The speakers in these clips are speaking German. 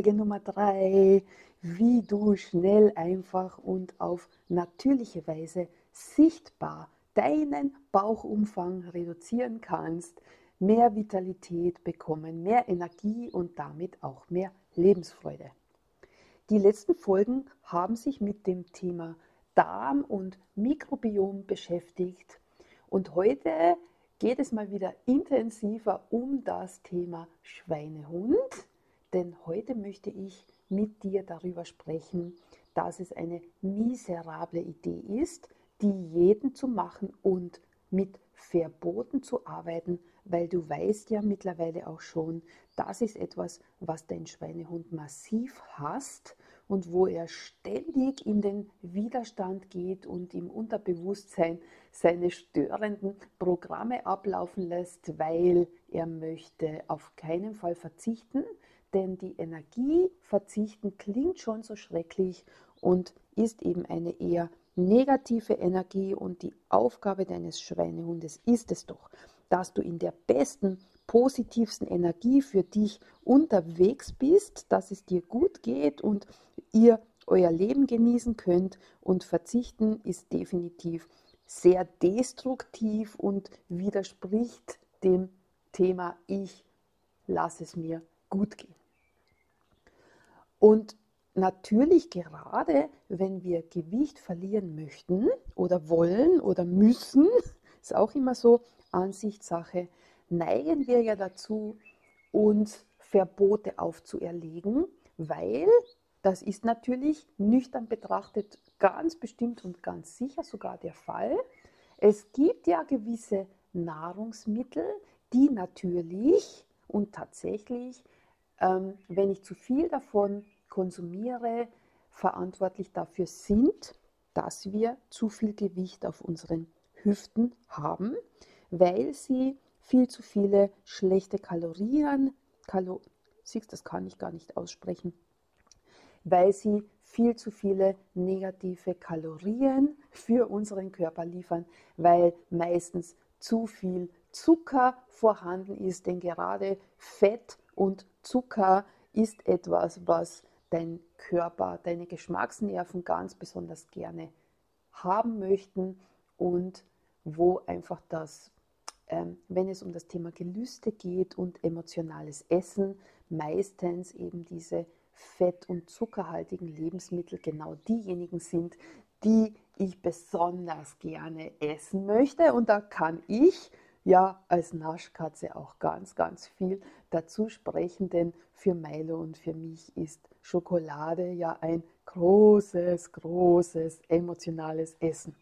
Folge Nummer 3, wie du schnell, einfach und auf natürliche Weise sichtbar deinen Bauchumfang reduzieren kannst, mehr Vitalität bekommen, mehr Energie und damit auch mehr Lebensfreude. Die letzten Folgen haben sich mit dem Thema Darm und Mikrobiom beschäftigt. Und heute geht es mal wieder intensiver um das Thema Schweinehund, denn heute möchte ich mit dir darüber sprechen, dass es eine miserable Idee ist, Diäten zu machen und mit Verboten zu arbeiten, weil du weißt ja mittlerweile auch schon, das ist etwas, was dein Schweinehund massiv hasst und wo er ständig in den Widerstand geht und im Unterbewusstsein seine störenden Programme ablaufen lässt, weil er möchte auf keinen Fall verzichten, denn die Energie verzichten klingt schon so schrecklich und ist eben eine eher negative Energie und die Aufgabe deines Schweinehundes ist es doch, dass du in der besten positivsten Energie für dich unterwegs bist, dass es dir gut geht und ihr euer Leben genießen könnt. Und verzichten ist definitiv sehr destruktiv und widerspricht dem Thema ich lasse es mir gut gehen. Und natürlich gerade, wenn wir Gewicht verlieren möchten oder wollen oder müssen, ist auch immer so Ansichtssache, neigen wir ja dazu, uns Verbote aufzuerlegen, weil das ist natürlich nüchtern betrachtet ganz bestimmt und ganz sicher sogar der Fall. Es gibt ja gewisse Nahrungsmittel, die natürlich und tatsächlich, ähm, wenn ich zu viel davon konsumiere, verantwortlich dafür sind, dass wir zu viel Gewicht auf unseren Hüften haben, weil sie viel zu viele schlechte Kalorien, Kalo siehst, das kann ich gar nicht aussprechen, weil sie viel zu viele negative Kalorien für unseren Körper liefern, weil meistens zu viel Zucker vorhanden ist, denn gerade Fett und Zucker ist etwas, was dein Körper, deine Geschmacksnerven ganz besonders gerne haben möchten und wo einfach das ähm, wenn es um das Thema Gelüste geht und emotionales Essen, meistens eben diese fett- und zuckerhaltigen Lebensmittel genau diejenigen sind, die ich besonders gerne essen möchte. Und da kann ich ja als Naschkatze auch ganz, ganz viel dazu sprechen, denn für Milo und für mich ist Schokolade ja ein großes, großes emotionales Essen.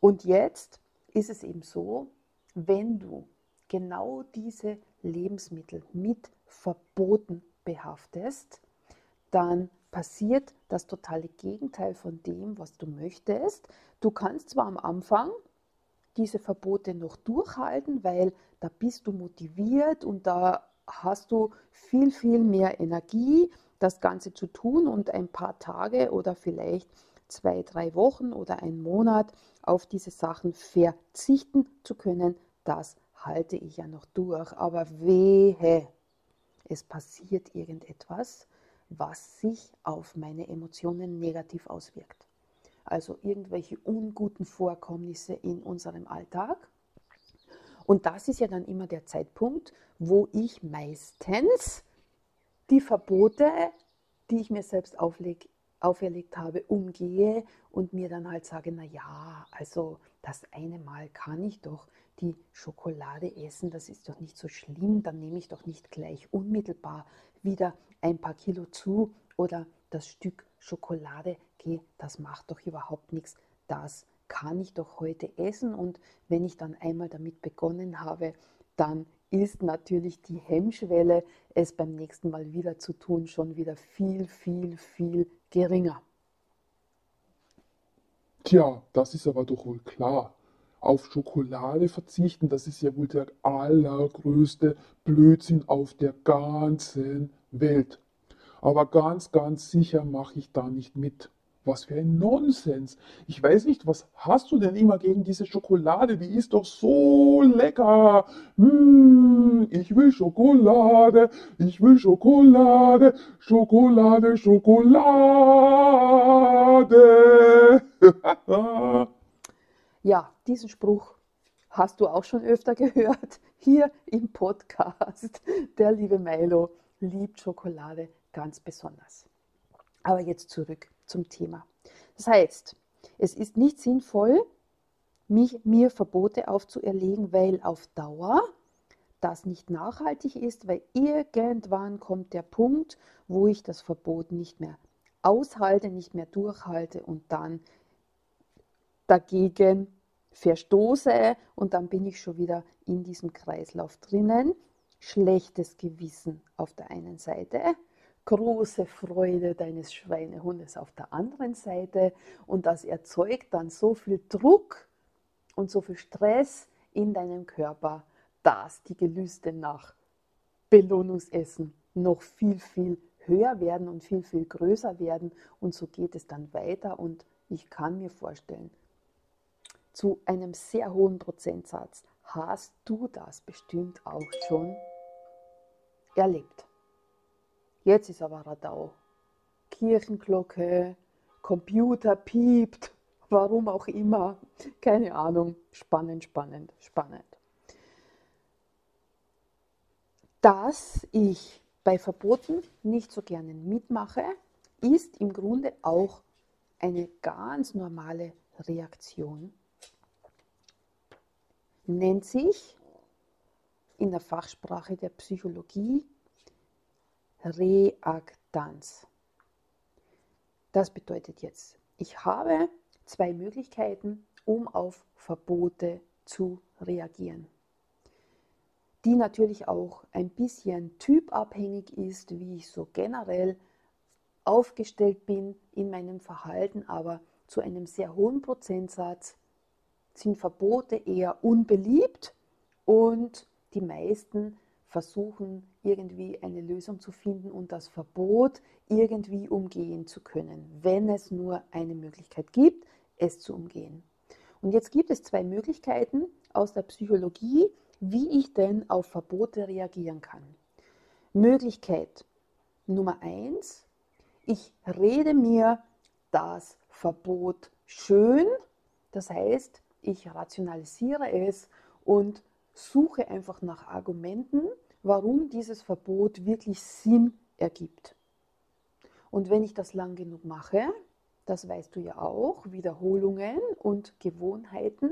Und jetzt ist es eben so, wenn du genau diese Lebensmittel mit Verboten behaftest, dann passiert das totale Gegenteil von dem, was du möchtest. Du kannst zwar am Anfang diese Verbote noch durchhalten, weil da bist du motiviert und da hast du viel, viel mehr Energie, das Ganze zu tun und ein paar Tage oder vielleicht zwei, drei Wochen oder einen Monat auf diese Sachen verzichten zu können, das halte ich ja noch durch. Aber wehe, es passiert irgendetwas, was sich auf meine Emotionen negativ auswirkt. Also irgendwelche unguten Vorkommnisse in unserem Alltag. Und das ist ja dann immer der Zeitpunkt, wo ich meistens die Verbote, die ich mir selbst auflege, auferlegt habe, umgehe und mir dann halt sage, na ja, also das eine Mal kann ich doch die Schokolade essen, das ist doch nicht so schlimm, dann nehme ich doch nicht gleich unmittelbar wieder ein paar Kilo zu oder das Stück Schokolade, okay, das macht doch überhaupt nichts, das kann ich doch heute essen und wenn ich dann einmal damit begonnen habe, dann ist natürlich die Hemmschwelle, es beim nächsten Mal wieder zu tun, schon wieder viel, viel, viel geringer. Tja, das ist aber doch wohl klar. Auf Schokolade verzichten, das ist ja wohl der allergrößte Blödsinn auf der ganzen Welt. Aber ganz, ganz sicher mache ich da nicht mit. Was für ein Nonsens. Ich weiß nicht, was hast du denn immer gegen diese Schokolade? Die ist doch so lecker. Mmh, ich will Schokolade, ich will Schokolade, Schokolade, Schokolade. ja, diesen Spruch hast du auch schon öfter gehört hier im Podcast. Der liebe Milo liebt Schokolade ganz besonders. Aber jetzt zurück zum Thema. Das heißt, es ist nicht sinnvoll, mich, mir Verbote aufzuerlegen, weil auf Dauer das nicht nachhaltig ist, weil irgendwann kommt der Punkt, wo ich das Verbot nicht mehr aushalte, nicht mehr durchhalte und dann dagegen verstoße und dann bin ich schon wieder in diesem Kreislauf drinnen. Schlechtes Gewissen auf der einen Seite, große Freude deines Schweinehundes auf der anderen Seite und das erzeugt dann so viel Druck und so viel Stress in deinem Körper, dass die Gelüste nach Belohnungsessen noch viel, viel höher werden und viel, viel größer werden und so geht es dann weiter und ich kann mir vorstellen, zu einem sehr hohen Prozentsatz hast du das bestimmt auch schon erlebt. Jetzt ist aber Radau. Kirchenglocke, Computer piept, warum auch immer. Keine Ahnung. Spannend, spannend, spannend. Dass ich bei Verboten nicht so gerne mitmache, ist im Grunde auch eine ganz normale Reaktion. Nennt sich in der Fachsprache der Psychologie Reaktanz. Das bedeutet jetzt, ich habe zwei Möglichkeiten, um auf Verbote zu reagieren, die natürlich auch ein bisschen typabhängig ist, wie ich so generell aufgestellt bin in meinem Verhalten, aber zu einem sehr hohen Prozentsatz sind Verbote eher unbeliebt und die meisten versuchen irgendwie eine Lösung zu finden und das Verbot irgendwie umgehen zu können, wenn es nur eine Möglichkeit gibt, es zu umgehen. Und jetzt gibt es zwei Möglichkeiten aus der Psychologie, wie ich denn auf Verbote reagieren kann. Möglichkeit Nummer eins, ich rede mir das Verbot schön, das heißt, ich rationalisiere es und suche einfach nach Argumenten, warum dieses Verbot wirklich Sinn ergibt. Und wenn ich das lang genug mache, das weißt du ja auch, Wiederholungen und Gewohnheiten,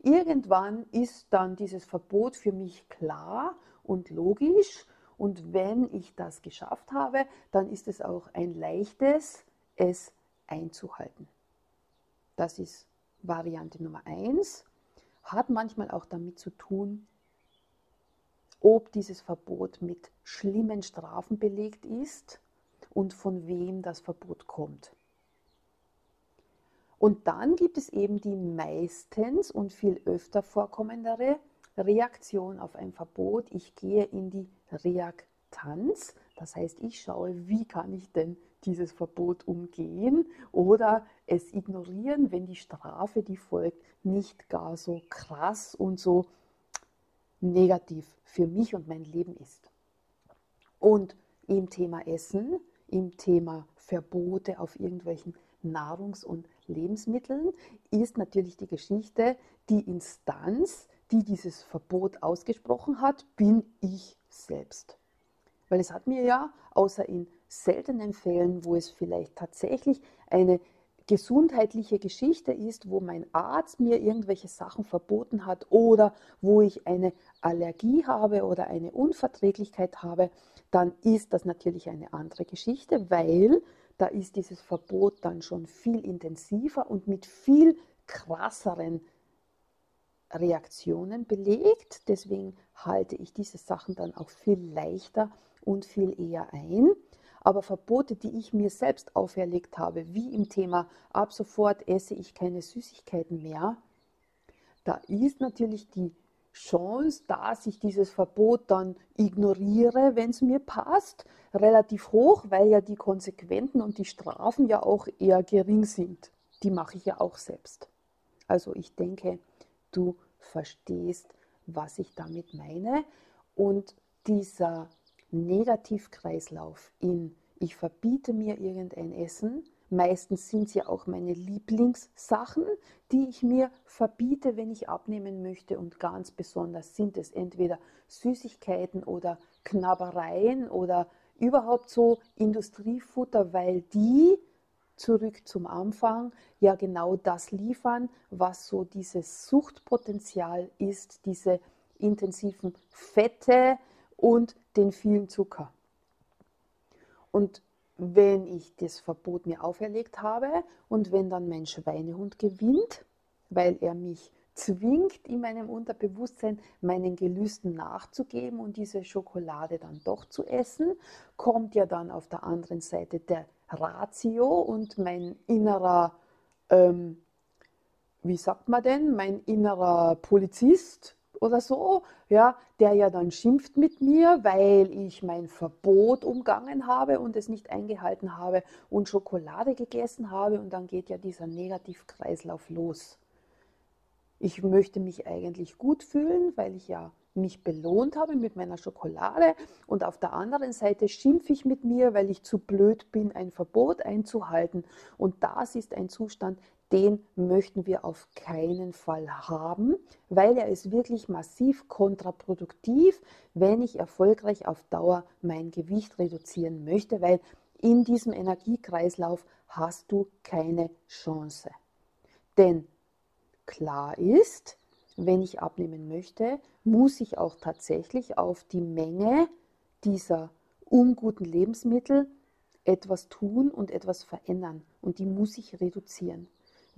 irgendwann ist dann dieses Verbot für mich klar und logisch. Und wenn ich das geschafft habe, dann ist es auch ein leichtes, es einzuhalten. Das ist Variante Nummer eins. Hat manchmal auch damit zu tun, ob dieses Verbot mit schlimmen Strafen belegt ist und von wem das Verbot kommt. Und dann gibt es eben die meistens und viel öfter vorkommendere Reaktion auf ein Verbot. Ich gehe in die Reaktanz. Das heißt, ich schaue, wie kann ich denn dieses Verbot umgehen oder es ignorieren, wenn die Strafe, die folgt, nicht gar so krass und so negativ für mich und mein Leben ist. Und im Thema Essen, im Thema Verbote auf irgendwelchen Nahrungs- und Lebensmitteln ist natürlich die Geschichte, die Instanz, die dieses Verbot ausgesprochen hat, bin ich selbst. Weil es hat mir ja, außer in seltenen Fällen, wo es vielleicht tatsächlich eine gesundheitliche Geschichte ist, wo mein Arzt mir irgendwelche Sachen verboten hat oder wo ich eine Allergie habe oder eine Unverträglichkeit habe, dann ist das natürlich eine andere Geschichte, weil da ist dieses Verbot dann schon viel intensiver und mit viel krasseren Reaktionen belegt. Deswegen halte ich diese Sachen dann auch viel leichter und viel eher ein. Aber Verbote, die ich mir selbst auferlegt habe, wie im Thema ab sofort esse ich keine Süßigkeiten mehr, da ist natürlich die Chance, dass ich dieses Verbot dann ignoriere, wenn es mir passt, relativ hoch, weil ja die Konsequenzen und die Strafen ja auch eher gering sind. Die mache ich ja auch selbst. Also ich denke, du verstehst, was ich damit meine. Und dieser Negativkreislauf in ich verbiete mir irgendein Essen, meistens sind es ja auch meine Lieblingssachen, die ich mir verbiete, wenn ich abnehmen möchte. Und ganz besonders sind es entweder Süßigkeiten oder Knabbereien oder überhaupt so Industriefutter, weil die zurück zum Anfang ja genau das liefern, was so dieses Suchtpotenzial ist, diese intensiven Fette und den vielen Zucker. Und wenn ich das Verbot mir auferlegt habe und wenn dann mein Schweinehund gewinnt, weil er mich zwingt, in meinem Unterbewusstsein meinen Gelüsten nachzugeben und diese Schokolade dann doch zu essen, kommt ja dann auf der anderen Seite der Ratio und mein innerer, ähm, wie sagt man denn, mein innerer Polizist oder so, ja, der ja dann schimpft mit mir, weil ich mein Verbot umgangen habe und es nicht eingehalten habe und Schokolade gegessen habe und dann geht ja dieser Negativkreislauf los. Ich möchte mich eigentlich gut fühlen, weil ich ja mich belohnt habe mit meiner Schokolade und auf der anderen Seite schimpfe ich mit mir, weil ich zu blöd bin, ein Verbot einzuhalten. Und das ist ein Zustand, den möchten wir auf keinen Fall haben, weil er ist wirklich massiv kontraproduktiv, wenn ich erfolgreich auf Dauer mein Gewicht reduzieren möchte, weil in diesem Energiekreislauf hast du keine Chance. Denn klar ist, wenn ich abnehmen möchte, muss ich auch tatsächlich auf die Menge dieser unguten Lebensmittel etwas tun und etwas verändern. Und die muss ich reduzieren.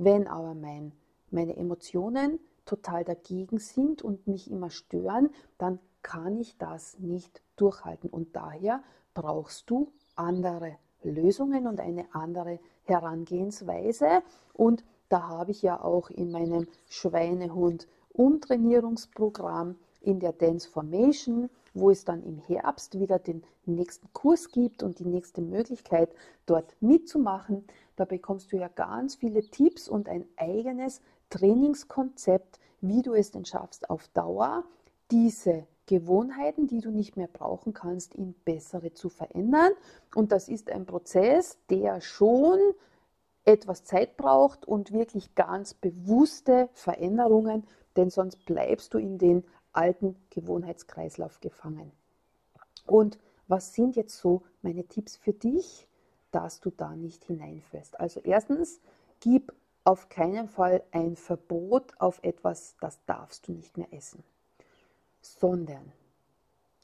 Wenn aber mein, meine Emotionen total dagegen sind und mich immer stören, dann kann ich das nicht durchhalten. Und daher brauchst du andere Lösungen und eine andere Herangehensweise. Und da habe ich ja auch in meinem Schweinehund Umtrainierungsprogramm in der Dance Formation, wo es dann im Herbst wieder den nächsten Kurs gibt und die nächste Möglichkeit, dort mitzumachen. Da bekommst du ja ganz viele Tipps und ein eigenes Trainingskonzept, wie du es denn schaffst, auf Dauer diese Gewohnheiten, die du nicht mehr brauchen kannst, in bessere zu verändern. Und das ist ein Prozess, der schon etwas Zeit braucht und wirklich ganz bewusste Veränderungen denn sonst bleibst du in den alten Gewohnheitskreislauf gefangen. Und was sind jetzt so meine Tipps für dich, dass du da nicht hineinfällst? Also erstens, gib auf keinen Fall ein Verbot auf etwas, das darfst du nicht mehr essen, sondern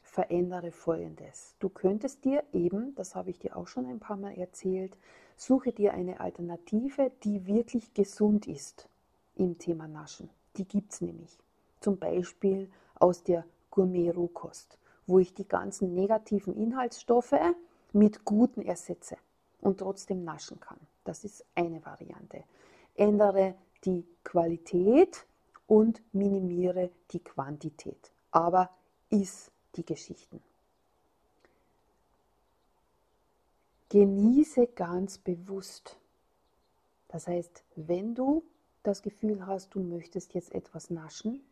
verändere Folgendes. Du könntest dir eben, das habe ich dir auch schon ein paar Mal erzählt, suche dir eine Alternative, die wirklich gesund ist im Thema Naschen. Die gibt es nämlich. Zum Beispiel aus der Gourmet-Rohkost, wo ich die ganzen negativen Inhaltsstoffe mit guten ersetze und trotzdem naschen kann. Das ist eine Variante. Ändere die Qualität und minimiere die Quantität. Aber iss die Geschichten. Genieße ganz bewusst. Das heißt, wenn du das Gefühl hast, du möchtest jetzt etwas naschen,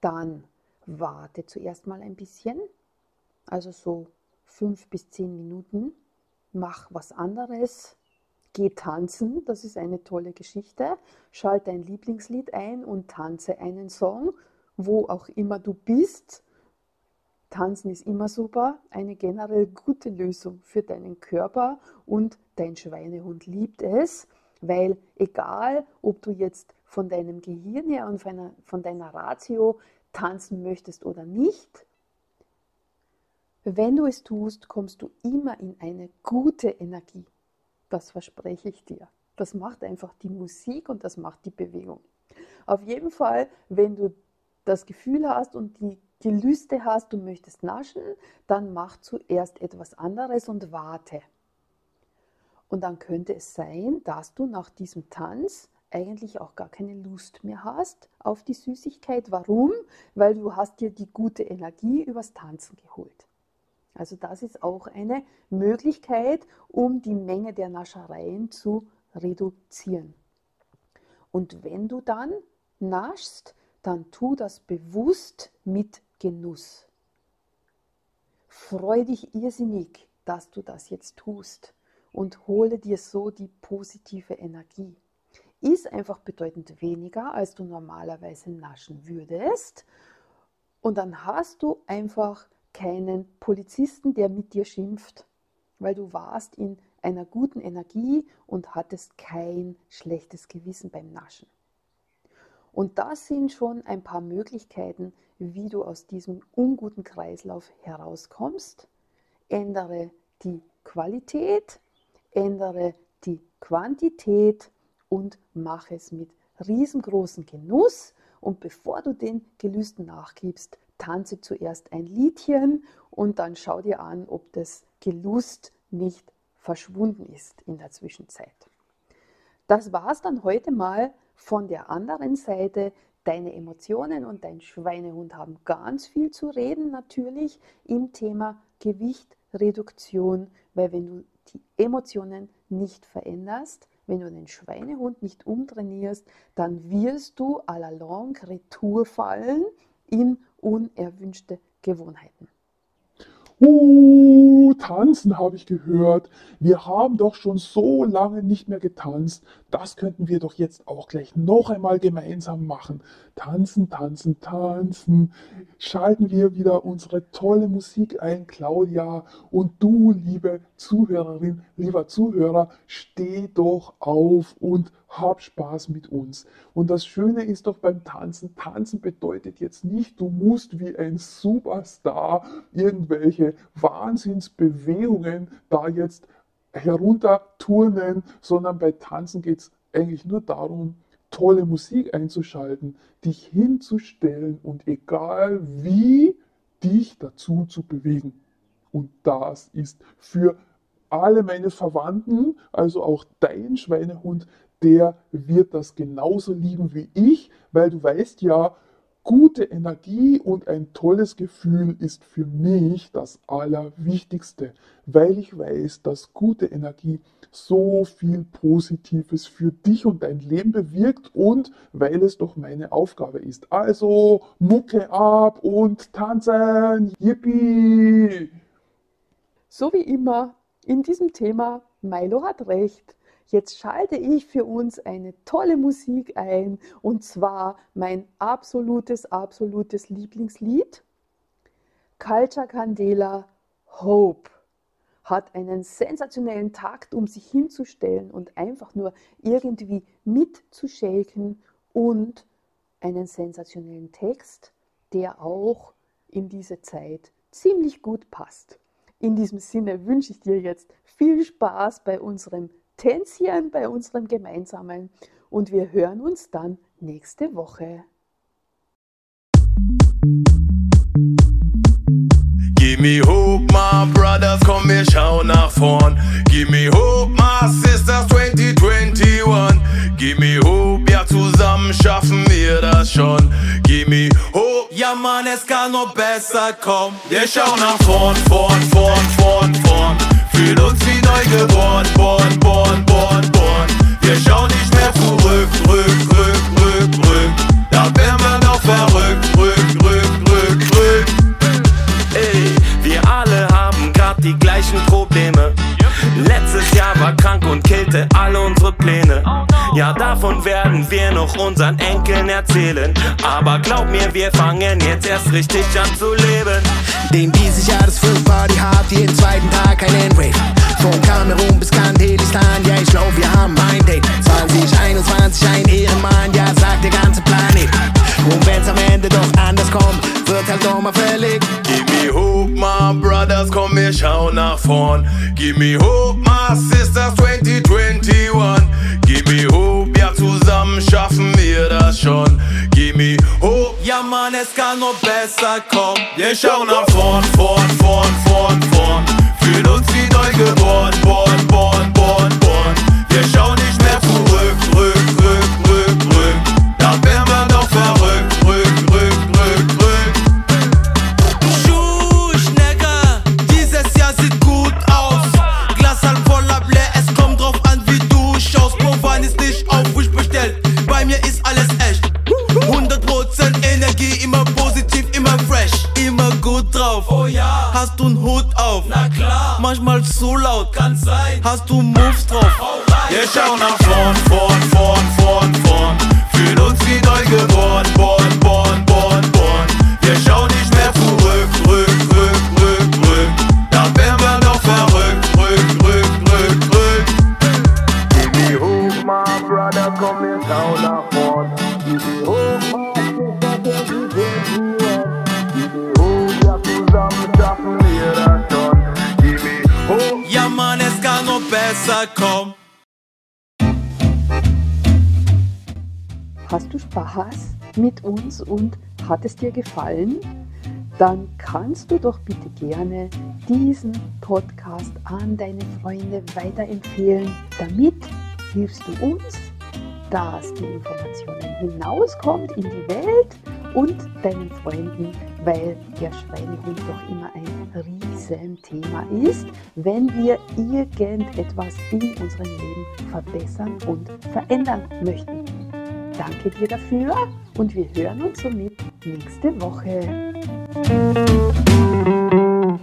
dann warte zuerst mal ein bisschen, also so fünf bis zehn Minuten, mach was anderes, geh tanzen, das ist eine tolle Geschichte, schalte dein Lieblingslied ein und tanze einen Song, wo auch immer du bist. Tanzen ist immer super, eine generell gute Lösung für deinen Körper und dein Schweinehund liebt es. Weil egal, ob du jetzt von deinem Gehirn her und von deiner, von deiner Ratio tanzen möchtest oder nicht, wenn du es tust, kommst du immer in eine gute Energie. Das verspreche ich dir. Das macht einfach die Musik und das macht die Bewegung. Auf jeden Fall, wenn du das Gefühl hast und die Gelüste hast, du möchtest naschen, dann mach zuerst etwas anderes und warte. Und dann könnte es sein, dass du nach diesem Tanz eigentlich auch gar keine Lust mehr hast auf die Süßigkeit. Warum? Weil du hast dir die gute Energie übers Tanzen geholt. Also das ist auch eine Möglichkeit, um die Menge der Naschereien zu reduzieren. Und wenn du dann naschst, dann tu das bewusst mit Genuss. Freu dich irrsinnig, dass du das jetzt tust und hole dir so die positive Energie. Ist einfach bedeutend weniger, als du normalerweise naschen würdest. Und dann hast du einfach keinen Polizisten, der mit dir schimpft, weil du warst in einer guten Energie und hattest kein schlechtes Gewissen beim Naschen. Und das sind schon ein paar Möglichkeiten, wie du aus diesem unguten Kreislauf herauskommst. Ändere die Qualität, ändere die Quantität und mache es mit riesengroßem Genuss. Und bevor du den Gelüsten nachgibst, tanze zuerst ein Liedchen und dann schau dir an, ob das Gelust nicht verschwunden ist in der Zwischenzeit. Das war es dann heute mal von der anderen Seite. Deine Emotionen und dein Schweinehund haben ganz viel zu reden, natürlich im Thema Gewichtreduktion, weil wenn du die Emotionen nicht veränderst, wenn du den Schweinehund nicht umtrainierst, dann wirst du à la longue retour fallen in unerwünschte Gewohnheiten. Uh, tanzen habe ich gehört. Wir haben doch schon so lange nicht mehr getanzt. Das könnten wir doch jetzt auch gleich noch einmal gemeinsam machen. Tanzen, tanzen, tanzen. Schalten wir wieder unsere tolle Musik ein, Claudia. Und du, liebe Zuhörerin, lieber Zuhörer, steh doch auf und hab Spaß mit uns. Und das Schöne ist doch beim Tanzen, Tanzen bedeutet jetzt nicht, du musst wie ein Superstar irgendwelche Wahnsinnsbewegungen da jetzt herunterturnen, sondern bei Tanzen geht es eigentlich nur darum, tolle Musik einzuschalten, dich hinzustellen und egal wie, dich dazu zu bewegen. Und das ist für alle meine Verwandten, also auch dein Schweinehund, der wird das genauso lieben wie ich, weil du weißt ja, gute Energie und ein tolles Gefühl ist für mich das Allerwichtigste, weil ich weiß, dass gute Energie so viel Positives für dich und dein Leben bewirkt und weil es doch meine Aufgabe ist. Also Mucke ab und tanzen, yippie! So wie immer in diesem Thema, Milo hat recht. Jetzt schalte ich für uns eine tolle Musik ein und zwar mein absolutes, absolutes Lieblingslied. Culture Candela Hope hat einen sensationellen Takt, um sich hinzustellen und einfach nur irgendwie mitzuschäken und einen sensationellen Text, der auch in diese Zeit ziemlich gut passt. In diesem Sinne wünsche ich dir jetzt viel Spaß bei unserem Tänzchen bei unserem gemeinsamen und wir hören uns dann nächste Woche. Give me hope, my brothers, komm, wir schauen nach vorn. Give me hope, my sisters, 2021. Give me hope, ja, zusammen schaffen wir das schon. Give me hope, ja, Mann, es kann noch besser kommen. Wir schauen nach vorn, vorn, vorn, vorn, vorn. Fühl uns wie neu geboren, unseren Enkeln erzählen. Aber glaub mir, wir fangen jetzt erst richtig an zu leben. Dem dieses Jahr das Full Party hat jeden zweiten Tag einen Rave. Von Kamerun bis Kandelistan, ja ich glaub wir haben ein Date 2021 ein Ehrenmann, ja sagt der ganze Planet Und wenn's am Ende doch anders kommt, wird halt doch mal fällig Give me hope, my brothers, komm, wir schauen nach vorn. Give me hope, my sisters, 2021. zusammen schaffen wir das schon. Give me hope, ja, Mann, es kann noch besser kommen. Wir schauen nach vorn, vorn, vorn, vorn, vorn. Fühlen uns wie neu geboren, born, kann sein. Hast du Moves drauf? Wir schauen nach vorn, Hast du Spaß mit uns und hat es dir gefallen? Dann kannst du doch bitte gerne diesen Podcast an deine Freunde weiterempfehlen. Damit hilfst du uns, dass die Informationen hinauskommt in die Welt und deinen Freunden, weil der Schweinehund doch immer ein Riesenthema ist, wenn wir irgendetwas in unserem Leben verbessern und verändern möchten. Danke dir dafür und wir hören uns somit nächste Woche.